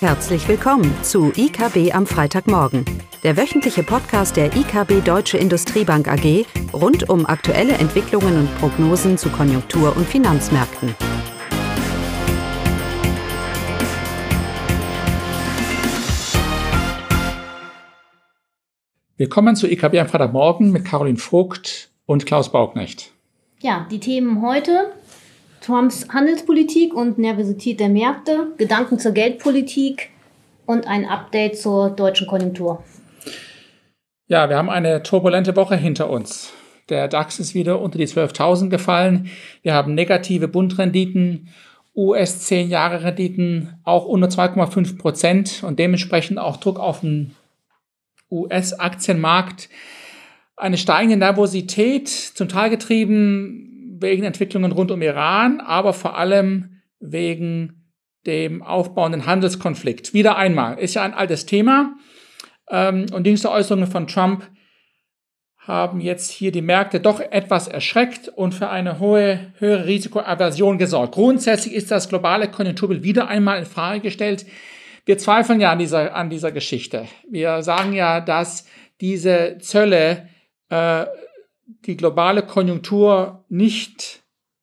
Herzlich willkommen zu IKB am Freitagmorgen, der wöchentliche Podcast der IKB Deutsche Industriebank AG rund um aktuelle Entwicklungen und Prognosen zu Konjunktur- und Finanzmärkten. Willkommen zu IKB am Freitagmorgen mit Caroline Vogt und Klaus Bauknecht. Ja, die Themen heute Trumps Handelspolitik und Nervosität der Märkte, Gedanken zur Geldpolitik und ein Update zur deutschen Konjunktur. Ja, wir haben eine turbulente Woche hinter uns. Der DAX ist wieder unter die 12.000 gefallen. Wir haben negative Bundrenditen, US 10-Jahre-Renditen auch unter 2,5 Prozent und dementsprechend auch Druck auf den US-Aktienmarkt. Eine steigende Nervosität, zum Teil getrieben wegen Entwicklungen rund um Iran, aber vor allem wegen dem aufbauenden Handelskonflikt. Wieder einmal, ist ja ein altes Thema. Ähm, und jüngste Äußerungen von Trump haben jetzt hier die Märkte doch etwas erschreckt und für eine hohe, höhere Risikoaversion gesorgt. Grundsätzlich ist das globale Konjunkturbild wieder einmal in Frage gestellt. Wir zweifeln ja an dieser, an dieser Geschichte. Wir sagen ja, dass diese Zölle äh, die globale Konjunktur nicht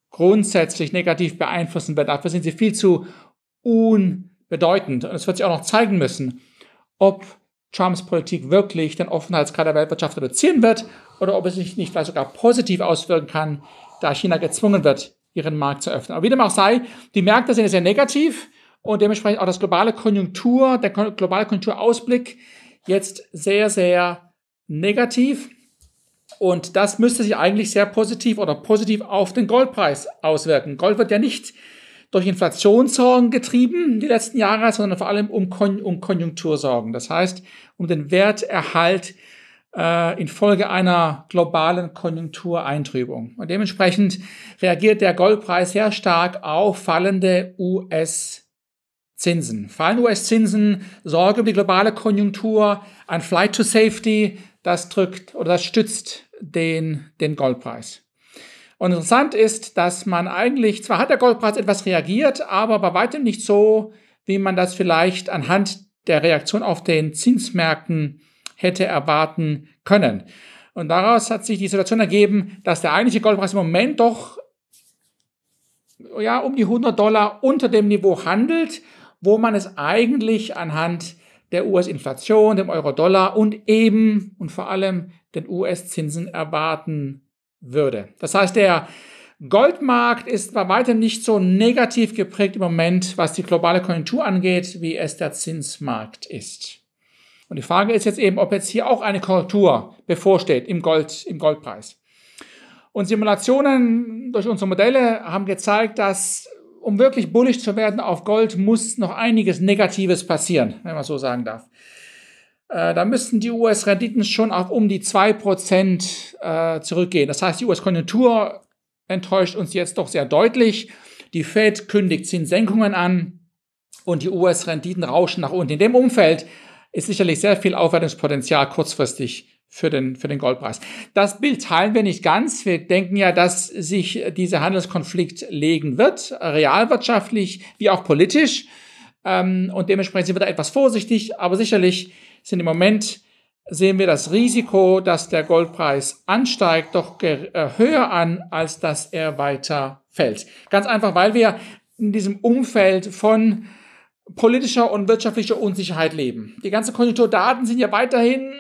grundsätzlich negativ beeinflussen wird. Dafür sind sie viel zu unbedeutend. Und es wird sich auch noch zeigen müssen, ob Trumps Politik wirklich den Offenheitsgrad der Weltwirtschaft reduzieren wird oder ob es sich nicht vielleicht sogar positiv auswirken kann, da China gezwungen wird, ihren Markt zu öffnen. Aber wie dem auch sei, die Märkte sind sehr negativ und dementsprechend auch das globale Konjunktur, der globale Konjunkturausblick jetzt sehr, sehr negativ. Und das müsste sich eigentlich sehr positiv oder positiv auf den Goldpreis auswirken. Gold wird ja nicht durch Inflationssorgen getrieben die letzten Jahre, sondern vor allem um, Kon um Konjunktursorgen. Das heißt, um den Werterhalt äh, infolge einer globalen Konjunktureintrübung. Und dementsprechend reagiert der Goldpreis sehr stark auf fallende US-Zinsen. Fallende US-Zinsen sorgen um die globale Konjunktur, ein Flight to Safety, das drückt oder das stützt den, den Goldpreis. Und interessant ist, dass man eigentlich, zwar hat der Goldpreis etwas reagiert, aber bei weitem nicht so, wie man das vielleicht anhand der Reaktion auf den Zinsmärkten hätte erwarten können. Und daraus hat sich die Situation ergeben, dass der eigentliche Goldpreis im Moment doch ja, um die 100 Dollar unter dem Niveau handelt, wo man es eigentlich anhand der US-Inflation, dem Euro-Dollar und eben und vor allem den US-Zinsen erwarten würde. Das heißt, der Goldmarkt ist bei weitem nicht so negativ geprägt im Moment, was die globale Konjunktur angeht, wie es der Zinsmarkt ist. Und die Frage ist jetzt eben, ob jetzt hier auch eine Korrektur bevorsteht im Gold, im Goldpreis. Und Simulationen durch unsere Modelle haben gezeigt, dass um wirklich bullisch zu werden auf Gold, muss noch einiges Negatives passieren, wenn man so sagen darf. Äh, da müssten die US-Renditen schon auf um die 2% äh, zurückgehen. Das heißt, die US-Konjunktur enttäuscht uns jetzt doch sehr deutlich. Die Fed kündigt Zinssenkungen an und die US-Renditen rauschen nach unten. In dem Umfeld ist sicherlich sehr viel Aufwertungspotenzial kurzfristig für den, für den Goldpreis. Das Bild teilen wir nicht ganz. Wir denken ja, dass sich dieser Handelskonflikt legen wird, realwirtschaftlich wie auch politisch. Ähm, und dementsprechend sind wir da etwas vorsichtig, aber sicherlich sind im Moment sehen wir das Risiko, dass der Goldpreis ansteigt, doch äh, höher an, als dass er weiter fällt. Ganz einfach, weil wir in diesem Umfeld von politischer und wirtschaftlicher Unsicherheit leben. Die ganzen Konjunkturdaten sind ja weiterhin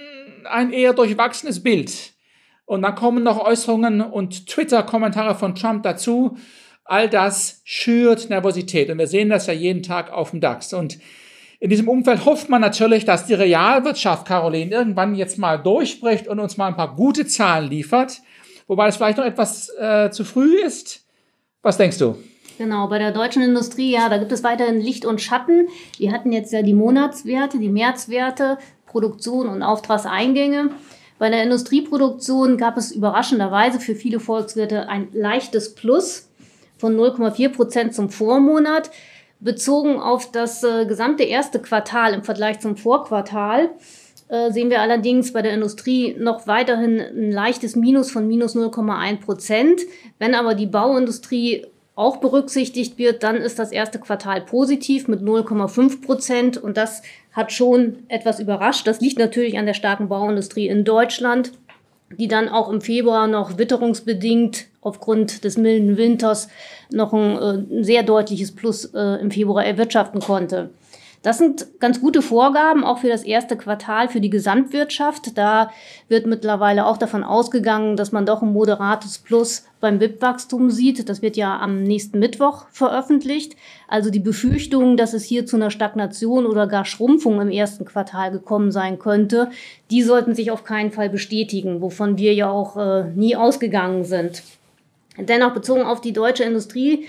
ein eher durchwachsenes Bild. Und dann kommen noch Äußerungen und Twitter-Kommentare von Trump dazu. All das schürt Nervosität. Und wir sehen das ja jeden Tag auf dem DAX. Und in diesem Umfeld hofft man natürlich, dass die Realwirtschaft, Caroline, irgendwann jetzt mal durchbricht und uns mal ein paar gute Zahlen liefert. Wobei es vielleicht noch etwas äh, zu früh ist. Was denkst du? Genau, bei der deutschen Industrie, ja, da gibt es weiterhin Licht und Schatten. Wir hatten jetzt ja die Monatswerte, die Märzwerte Produktion und Auftragseingänge. Bei der Industrieproduktion gab es überraschenderweise für viele Volkswirte ein leichtes Plus von 0,4 Prozent zum Vormonat. Bezogen auf das äh, gesamte erste Quartal im Vergleich zum Vorquartal äh, sehen wir allerdings bei der Industrie noch weiterhin ein leichtes Minus von minus 0,1 Prozent. Wenn aber die Bauindustrie auch berücksichtigt wird, dann ist das erste Quartal positiv mit 0,5 Prozent und das hat schon etwas überrascht. Das liegt natürlich an der starken Bauindustrie in Deutschland, die dann auch im Februar noch witterungsbedingt aufgrund des milden Winters noch ein äh, sehr deutliches Plus äh, im Februar erwirtschaften konnte. Das sind ganz gute Vorgaben, auch für das erste Quartal für die Gesamtwirtschaft. Da wird mittlerweile auch davon ausgegangen, dass man doch ein moderates Plus beim BIP-Wachstum sieht. Das wird ja am nächsten Mittwoch veröffentlicht. Also die Befürchtungen, dass es hier zu einer Stagnation oder gar Schrumpfung im ersten Quartal gekommen sein könnte, die sollten sich auf keinen Fall bestätigen, wovon wir ja auch äh, nie ausgegangen sind. Dennoch bezogen auf die deutsche Industrie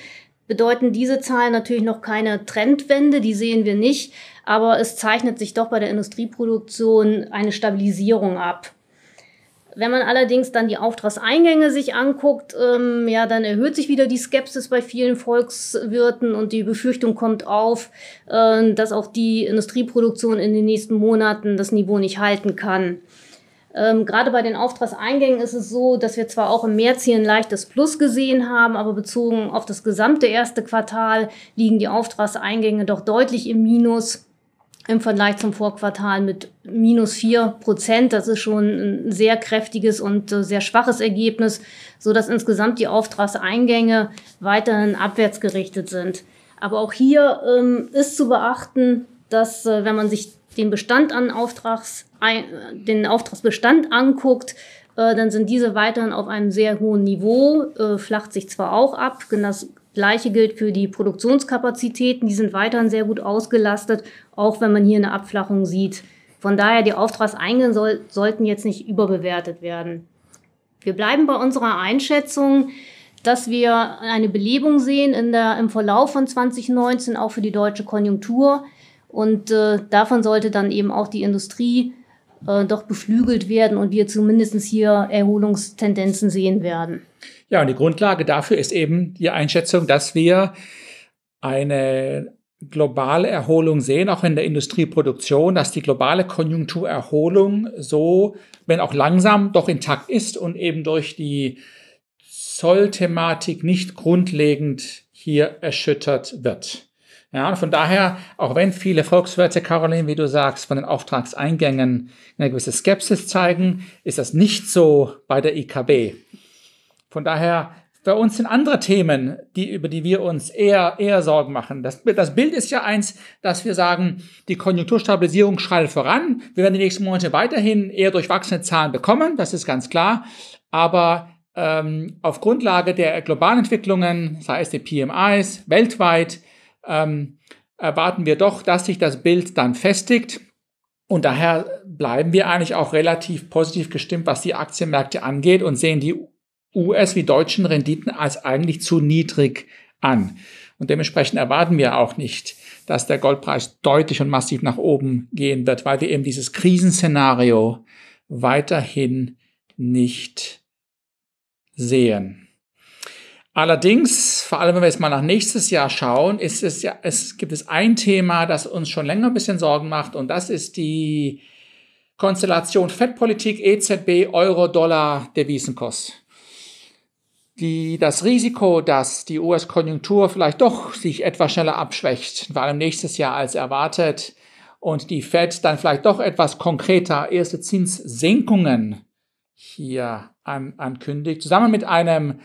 bedeuten diese Zahlen natürlich noch keine Trendwende, die sehen wir nicht, aber es zeichnet sich doch bei der Industrieproduktion eine Stabilisierung ab. Wenn man allerdings dann die Auftragseingänge sich anguckt, ähm, ja, dann erhöht sich wieder die Skepsis bei vielen Volkswirten und die Befürchtung kommt auf, äh, dass auch die Industrieproduktion in den nächsten Monaten das Niveau nicht halten kann. Ähm, gerade bei den Auftragseingängen ist es so, dass wir zwar auch im März hier ein leichtes Plus gesehen haben, aber bezogen auf das gesamte erste Quartal liegen die Auftragseingänge doch deutlich im Minus im Vergleich zum Vorquartal mit minus vier Prozent. Das ist schon ein sehr kräftiges und äh, sehr schwaches Ergebnis, so dass insgesamt die Auftragseingänge weiterhin abwärts gerichtet sind. Aber auch hier ähm, ist zu beachten, dass äh, wenn man sich den Bestand an Auftrags, den Auftragsbestand anguckt, äh, dann sind diese weiterhin auf einem sehr hohen Niveau, äh, flacht sich zwar auch ab, das Gleiche gilt für die Produktionskapazitäten, die sind weiterhin sehr gut ausgelastet, auch wenn man hier eine Abflachung sieht. Von daher, die Auftragseingänge soll, sollten jetzt nicht überbewertet werden. Wir bleiben bei unserer Einschätzung, dass wir eine Belebung sehen in der, im Verlauf von 2019, auch für die deutsche Konjunktur. Und äh, davon sollte dann eben auch die Industrie äh, doch beflügelt werden und wir zumindest hier Erholungstendenzen sehen werden. Ja, und die Grundlage dafür ist eben die Einschätzung, dass wir eine globale Erholung sehen, auch in der Industrieproduktion, dass die globale Konjunkturerholung so, wenn auch langsam, doch intakt ist und eben durch die Zollthematik nicht grundlegend hier erschüttert wird. Ja, von daher, auch wenn viele Volkswirte, Caroline, wie du sagst, von den Auftragseingängen eine gewisse Skepsis zeigen, ist das nicht so bei der IKB. Von daher, bei uns sind andere Themen, die, über die wir uns eher, eher Sorgen machen. Das, das Bild ist ja eins, dass wir sagen, die Konjunkturstabilisierung schreitet voran. Wir werden die nächsten Monate weiterhin eher durchwachsene Zahlen bekommen, das ist ganz klar. Aber ähm, auf Grundlage der globalen Entwicklungen, sei es die PMIs weltweit, ähm, erwarten wir doch, dass sich das Bild dann festigt. Und daher bleiben wir eigentlich auch relativ positiv gestimmt, was die Aktienmärkte angeht und sehen die US- wie deutschen Renditen als eigentlich zu niedrig an. Und dementsprechend erwarten wir auch nicht, dass der Goldpreis deutlich und massiv nach oben gehen wird, weil wir eben dieses Krisenszenario weiterhin nicht sehen. Allerdings, vor allem wenn wir jetzt mal nach nächstes Jahr schauen, ist es ja, es gibt es ein Thema, das uns schon länger ein bisschen Sorgen macht und das ist die Konstellation Fettpolitik, EZB, Euro, Dollar, Devisenkurs. Die, das Risiko, dass die US-Konjunktur vielleicht doch sich etwas schneller abschwächt, vor allem nächstes Jahr als erwartet, und die Fed dann vielleicht doch etwas konkreter erste Zinssenkungen hier an, ankündigt, zusammen mit einem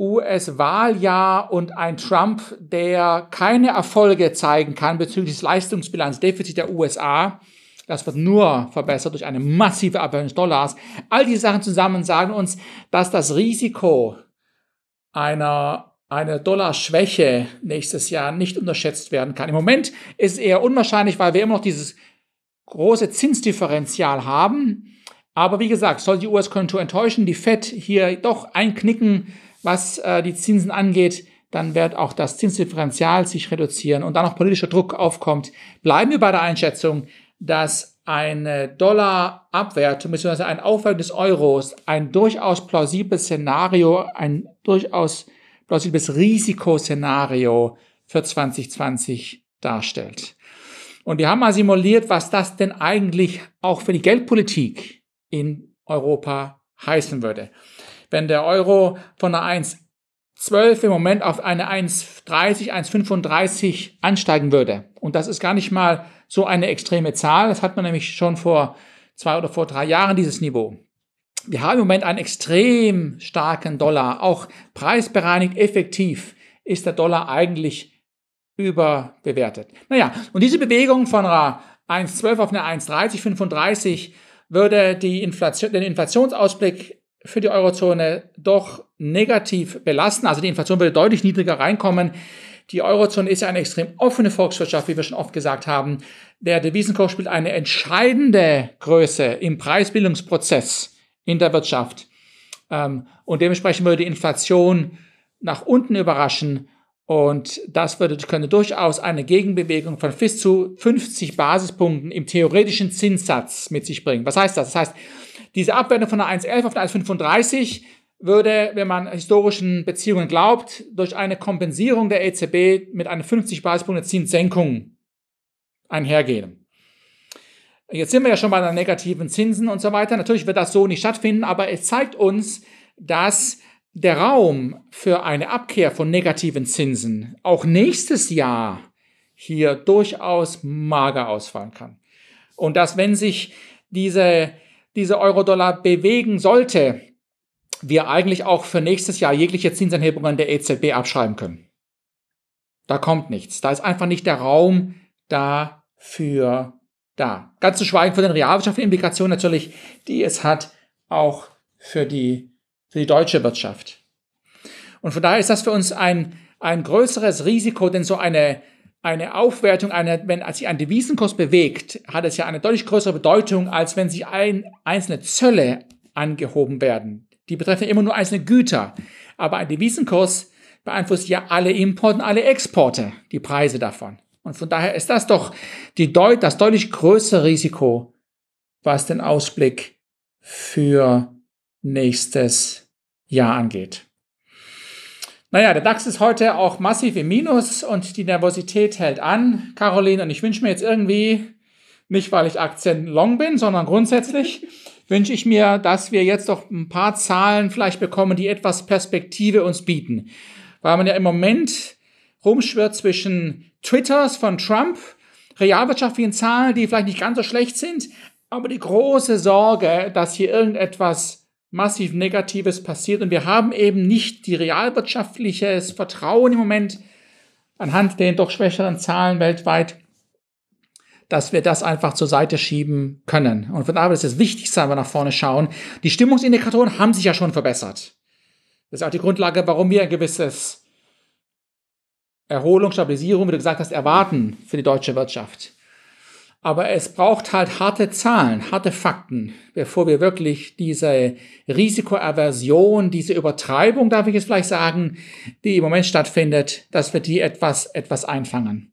US-Wahljahr und ein Trump, der keine Erfolge zeigen kann bezüglich des Leistungsbilanzdefizits der USA. Das wird nur verbessert durch eine massive Abwertung des Dollars. All diese Sachen zusammen sagen uns, dass das Risiko einer, einer Dollarschwäche nächstes Jahr nicht unterschätzt werden kann. Im Moment ist es eher unwahrscheinlich, weil wir immer noch dieses große Zinsdifferenzial haben. Aber wie gesagt, soll die US-Konjunktur enttäuschen, die Fed hier doch einknicken, was äh, die Zinsen angeht, dann wird auch das Zinsdifferenzial sich reduzieren und dann noch politischer Druck aufkommt, bleiben wir bei der Einschätzung, dass eine Dollarabwertung bzw. ein Aufwerten des Euros ein durchaus plausibles Szenario, ein durchaus plausibles Risikoszenario für 2020 darstellt. Und wir haben mal simuliert, was das denn eigentlich auch für die Geldpolitik in Europa heißen würde wenn der Euro von einer 1,12 im Moment auf eine 1,30, 1,35 ansteigen würde. Und das ist gar nicht mal so eine extreme Zahl. Das hat man nämlich schon vor zwei oder vor drei Jahren, dieses Niveau. Wir haben im Moment einen extrem starken Dollar. Auch preisbereinigt effektiv ist der Dollar eigentlich überbewertet. Naja, und diese Bewegung von einer 1,12 auf eine 1,30, 35 würde die Inflation, den Inflationsausblick für die Eurozone doch negativ belasten. Also die Inflation würde deutlich niedriger reinkommen. Die Eurozone ist ja eine extrem offene Volkswirtschaft, wie wir schon oft gesagt haben. Der Devisenkurs spielt eine entscheidende Größe im Preisbildungsprozess in der Wirtschaft. Ähm, und dementsprechend würde die Inflation nach unten überraschen. Und das würde, könnte durchaus eine Gegenbewegung von bis zu 50 Basispunkten im theoretischen Zinssatz mit sich bringen. Was heißt das? Das heißt, diese Abwertung von einer 1,11 auf eine 1,35 würde, wenn man historischen Beziehungen glaubt, durch eine Kompensierung der EZB mit einer 50 Basispunkte Zinssenkung einhergehen. Jetzt sind wir ja schon bei den negativen Zinsen und so weiter. Natürlich wird das so nicht stattfinden, aber es zeigt uns, dass der Raum für eine Abkehr von negativen Zinsen auch nächstes Jahr hier durchaus mager ausfallen kann. Und dass wenn sich diese, diese Euro-Dollar bewegen sollte, wir eigentlich auch für nächstes Jahr jegliche Zinsanhebungen der EZB abschreiben können. Da kommt nichts. Da ist einfach nicht der Raum dafür da. Ganz zu schweigen von den realwirtschaftlichen Implikationen natürlich, die es hat, auch für die, für die deutsche Wirtschaft. Und von daher ist das für uns ein, ein größeres Risiko, denn so eine, eine Aufwertung, eine, wenn sich ein Devisenkurs bewegt, hat es ja eine deutlich größere Bedeutung, als wenn sich ein, einzelne Zölle angehoben werden. Die betreffen immer nur einzelne Güter. Aber ein Devisenkurs beeinflusst ja alle Importe und alle Exporte, die Preise davon. Und von daher ist das doch die deut das deutlich größere Risiko, was den Ausblick für nächstes Jahr angeht. Naja, der DAX ist heute auch massiv im Minus und die Nervosität hält an, Caroline. Und ich wünsche mir jetzt irgendwie, nicht weil ich Aktien long bin, sondern grundsätzlich, wünsche ich mir, dass wir jetzt doch ein paar Zahlen vielleicht bekommen, die etwas Perspektive uns bieten. Weil man ja im Moment rumschwirrt zwischen Twitters von Trump, realwirtschaftlichen Zahlen, die vielleicht nicht ganz so schlecht sind, aber die große Sorge, dass hier irgendetwas massiv Negatives passiert und wir haben eben nicht die realwirtschaftliches Vertrauen im Moment anhand den doch schwächeren Zahlen weltweit dass wir das einfach zur Seite schieben können. Und von daher ist es wichtig, dass wir nach vorne schauen. Die Stimmungsindikatoren haben sich ja schon verbessert. Das ist auch die Grundlage, warum wir ein gewisses Erholung, Stabilisierung, wie du gesagt hast, erwarten für die deutsche Wirtschaft. Aber es braucht halt harte Zahlen, harte Fakten, bevor wir wirklich diese Risikoaversion, diese Übertreibung, darf ich es vielleicht sagen, die im Moment stattfindet, dass wir die etwas, etwas einfangen.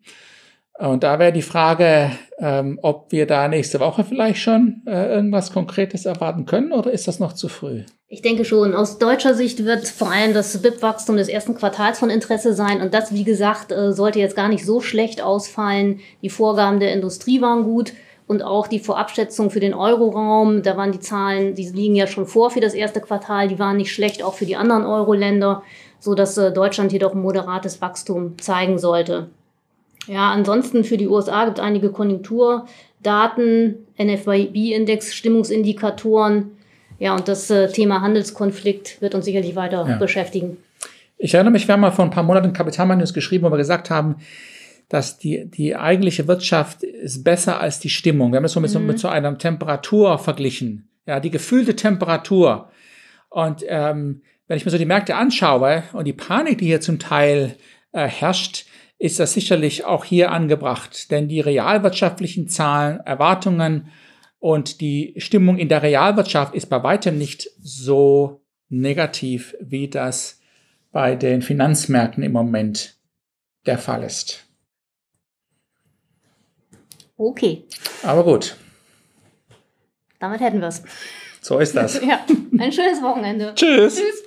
Und da wäre die Frage, ähm, ob wir da nächste Woche vielleicht schon äh, irgendwas Konkretes erwarten können oder ist das noch zu früh? Ich denke schon. Aus deutscher Sicht wird vor allem das BIP-Wachstum des ersten Quartals von Interesse sein. Und das, wie gesagt, äh, sollte jetzt gar nicht so schlecht ausfallen. Die Vorgaben der Industrie waren gut. Und auch die Vorabschätzung für den Euroraum, da waren die Zahlen, die liegen ja schon vor für das erste Quartal, die waren nicht schlecht, auch für die anderen Euro-Länder, so dass äh, Deutschland jedoch ein moderates Wachstum zeigen sollte. Ja, ansonsten für die USA gibt es einige Konjunkturdaten, NFIB-Index, Stimmungsindikatoren. Ja, und das äh, Thema Handelskonflikt wird uns sicherlich weiter ja. beschäftigen. Ich erinnere mich, wir haben mal vor ein paar Monaten Kapitalmarkt geschrieben, wo wir gesagt haben, dass die, die eigentliche Wirtschaft ist besser als die Stimmung. Wir haben es so mit, mhm. mit so einer Temperatur verglichen. Ja, die gefühlte Temperatur. Und ähm, wenn ich mir so die Märkte anschaue und die Panik, die hier zum Teil äh, herrscht, ist das sicherlich auch hier angebracht, denn die realwirtschaftlichen Zahlen, Erwartungen und die Stimmung in der Realwirtschaft ist bei weitem nicht so negativ, wie das bei den Finanzmärkten im Moment der Fall ist. Okay. Aber gut. Damit hätten wir es. So ist das. ja, ein schönes Wochenende. Tschüss. Tschüss.